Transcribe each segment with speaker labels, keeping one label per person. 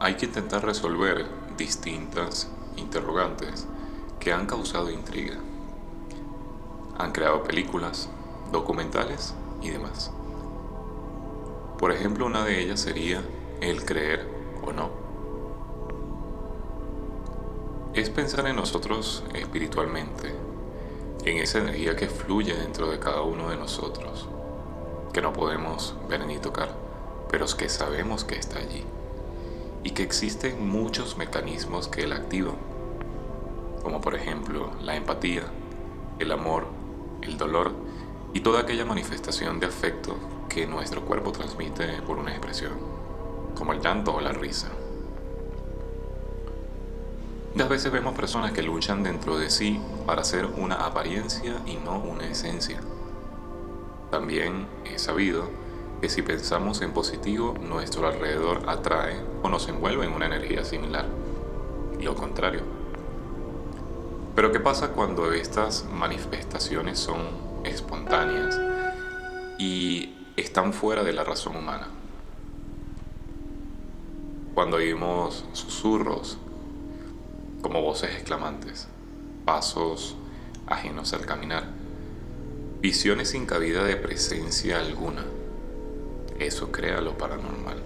Speaker 1: hay que intentar resolver distintas interrogantes que han causado intriga. Han creado películas, documentales y demás. Por ejemplo, una de ellas sería el creer o no. Es pensar en nosotros espiritualmente, en esa energía que fluye dentro de cada uno de nosotros, que no podemos ver ni tocar, pero que sabemos que está allí y que existen muchos mecanismos que la activan, como por ejemplo la empatía, el amor, el dolor y toda aquella manifestación de afecto que nuestro cuerpo transmite por una expresión, como el llanto o la risa. Muchas veces vemos personas que luchan dentro de sí para ser una apariencia y no una esencia. También he sabido que si pensamos en positivo, nuestro alrededor atrae o nos envuelve en una energía similar. Lo contrario. Pero ¿qué pasa cuando estas manifestaciones son espontáneas y están fuera de la razón humana? Cuando oímos susurros, como voces exclamantes, pasos ajenos al caminar, visiones sin cabida de presencia alguna eso crea lo paranormal.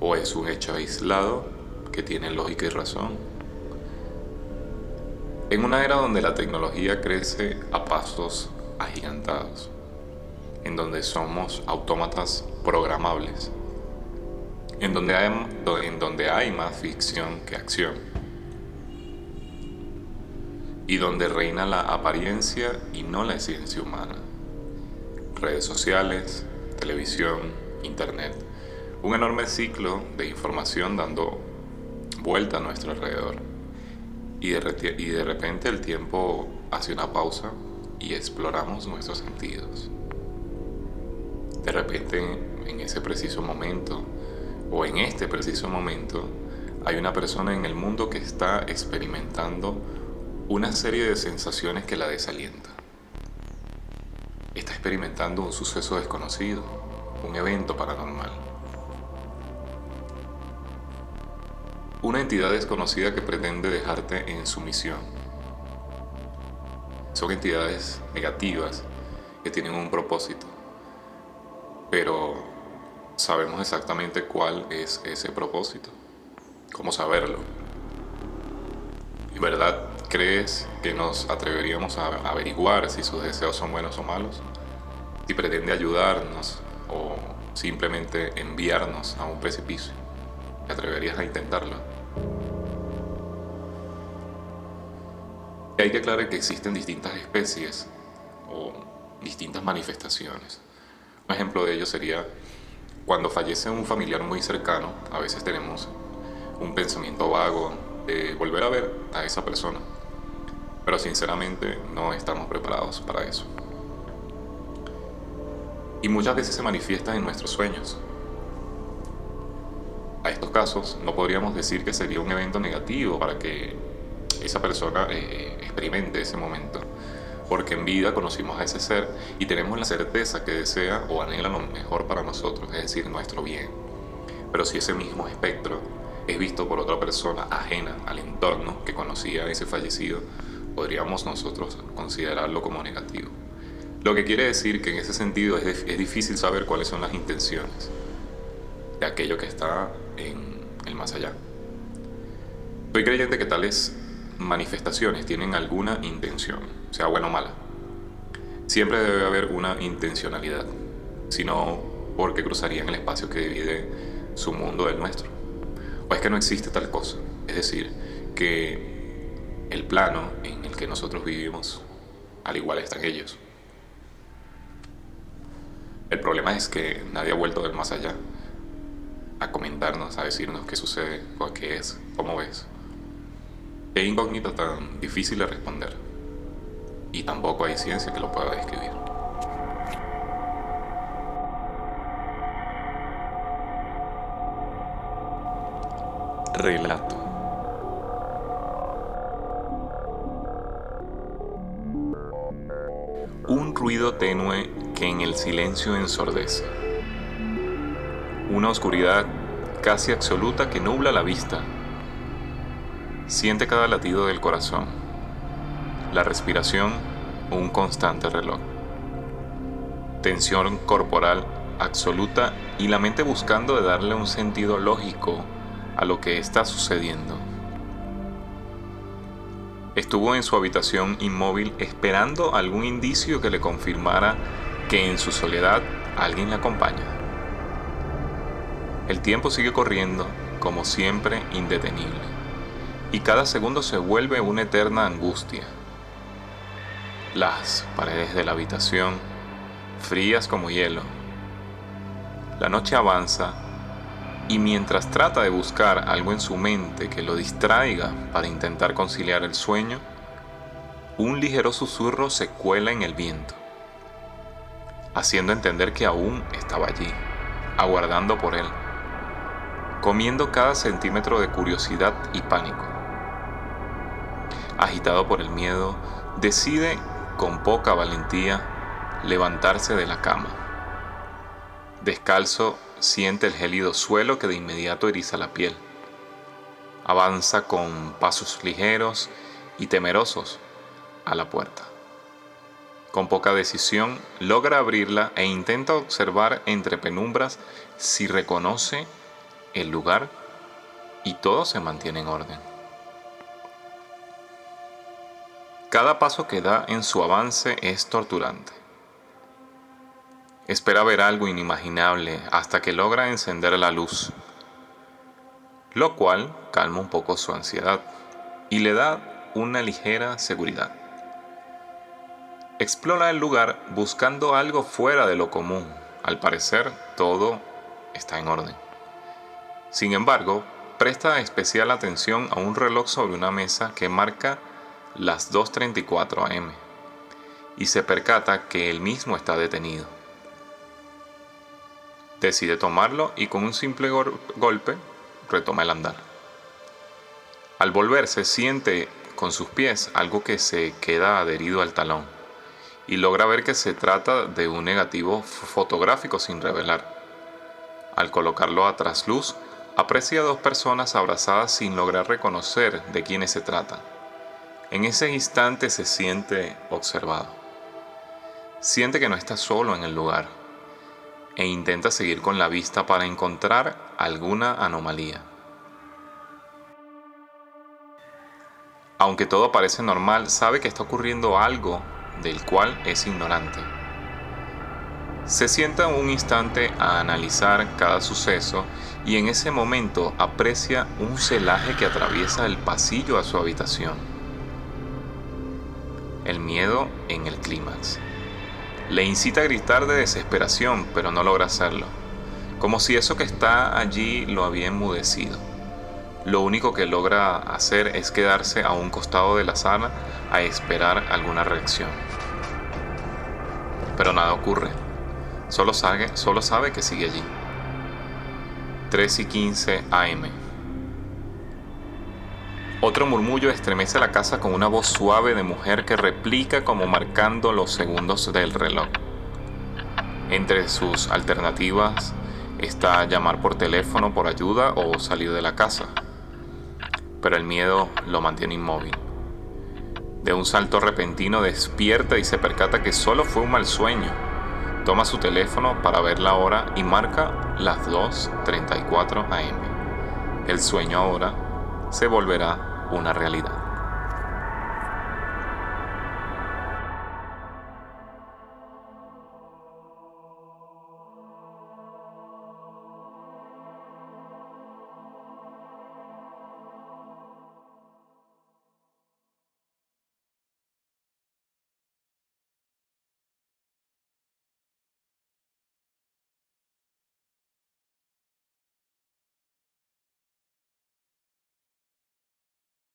Speaker 1: O es un hecho aislado que tiene lógica y razón. En una era donde la tecnología crece a pasos agigantados, en donde somos autómatas programables, en donde hay, en donde hay más ficción que acción, y donde reina la apariencia y no la esencia humana. Redes sociales, televisión, internet, un enorme ciclo de información dando vuelta a nuestro alrededor. Y de, repente el tiempo hace una pausa y exploramos nuestros sentidos. De repente, en ese preciso momento, o en este preciso momento, hay una persona en el mundo que está experimentando una serie de sensaciones que la desalienta está experimentando un suceso desconocido, un evento paranormal. Una entidad desconocida que pretende dejarte en sumisión. Son entidades negativas que tienen un propósito, pero sabemos exactamente cuál es ese propósito. ¿Cómo saberlo? ¿Y verdad crees que nos atreveríamos a averiguar si sus deseos son buenos o malos? Si pretende ayudarnos o simplemente enviarnos a un precipicio. ¿Te atreverías a intentarlo? Hay que aclarar que existen distintas especies o distintas manifestaciones. Un ejemplo de ello sería cuando fallece un familiar muy cercano, a veces tenemos un pensamiento vago de volver a ver a esa persona, pero sinceramente no estamos preparados para eso y muchas veces se manifiestan en nuestros sueños. A estos casos no podríamos decir que sería un evento negativo para que esa persona eh, experimente ese momento, porque en vida conocimos a ese ser y tenemos la certeza que desea o anhela lo mejor para nosotros, es decir, nuestro bien. Pero si ese mismo espectro es visto por otra persona ajena al entorno que conocía a ese fallecido, podríamos nosotros considerarlo como negativo. Lo que quiere decir que en ese sentido es, es difícil saber cuáles son las intenciones de aquello que está en el más allá. Soy creyente que tales manifestaciones tienen alguna intención, sea buena o mala. Siempre debe haber una intencionalidad, sino porque cruzarían el espacio que divide su mundo del nuestro. O es que no existe tal cosa, es decir, que el plano en el que nosotros vivimos, al igual están ellos. El problema es que nadie ha vuelto del más allá a comentarnos, a decirnos qué sucede, o qué es, cómo ves. Qué incógnito tan difícil de responder. Y tampoco hay ciencia que lo pueda describir. Relato. Un ruido tenue que en el silencio ensordece. Una oscuridad casi absoluta que nubla la vista. Siente cada latido del corazón, la respiración, un constante reloj. Tensión corporal absoluta y la mente buscando de darle un sentido lógico a lo que está sucediendo. Estuvo en su habitación inmóvil esperando algún indicio que le confirmara que en su soledad alguien la acompaña. El tiempo sigue corriendo, como siempre, indetenible, y cada segundo se vuelve una eterna angustia. Las paredes de la habitación, frías como hielo. La noche avanza y mientras trata de buscar algo en su mente que lo distraiga para intentar conciliar el sueño, un ligero susurro se cuela en el viento, haciendo entender que aún estaba allí, aguardando por él, comiendo cada centímetro de curiosidad y pánico. Agitado por el miedo, decide con poca valentía levantarse de la cama. Descalzo siente el gélido suelo que de inmediato eriza la piel. Avanza con pasos ligeros y temerosos a la puerta. Con poca decisión logra abrirla e intenta observar entre penumbras si reconoce el lugar y todo se mantiene en orden. Cada paso que da en su avance es torturante. Espera ver algo inimaginable hasta que logra encender la luz, lo cual calma un poco su ansiedad y le da una ligera seguridad. Explora el lugar buscando algo fuera de lo común. Al parecer, todo está en orden. Sin embargo, presta especial atención a un reloj sobre una mesa que marca las 2.34 am y se percata que el mismo está detenido. Decide tomarlo y con un simple golpe retoma el andar. Al volverse siente con sus pies algo que se queda adherido al talón y logra ver que se trata de un negativo fotográfico sin revelar. Al colocarlo a trasluz, aprecia dos personas abrazadas sin lograr reconocer de quiénes se trata. En ese instante se siente observado. Siente que no está solo en el lugar e intenta seguir con la vista para encontrar alguna anomalía. Aunque todo parece normal, sabe que está ocurriendo algo del cual es ignorante. Se sienta un instante a analizar cada suceso y en ese momento aprecia un celaje que atraviesa el pasillo a su habitación. El miedo en el clímax. Le incita a gritar de desesperación, pero no logra hacerlo, como si eso que está allí lo había enmudecido. Lo único que logra hacer es quedarse a un costado de la sala a esperar alguna reacción. Pero nada ocurre. Solo sabe, que sigue allí. 3 y 15 AM. Otro murmullo estremece la casa con una voz suave de mujer que replica como marcando los segundos del reloj. Entre sus alternativas está llamar por teléfono por ayuda o salir de la casa. Pero el miedo lo mantiene inmóvil. De un salto repentino despierta y se percata que solo fue un mal sueño. Toma su teléfono para ver la hora y marca las 2.34 am. El sueño ahora se volverá una realidad.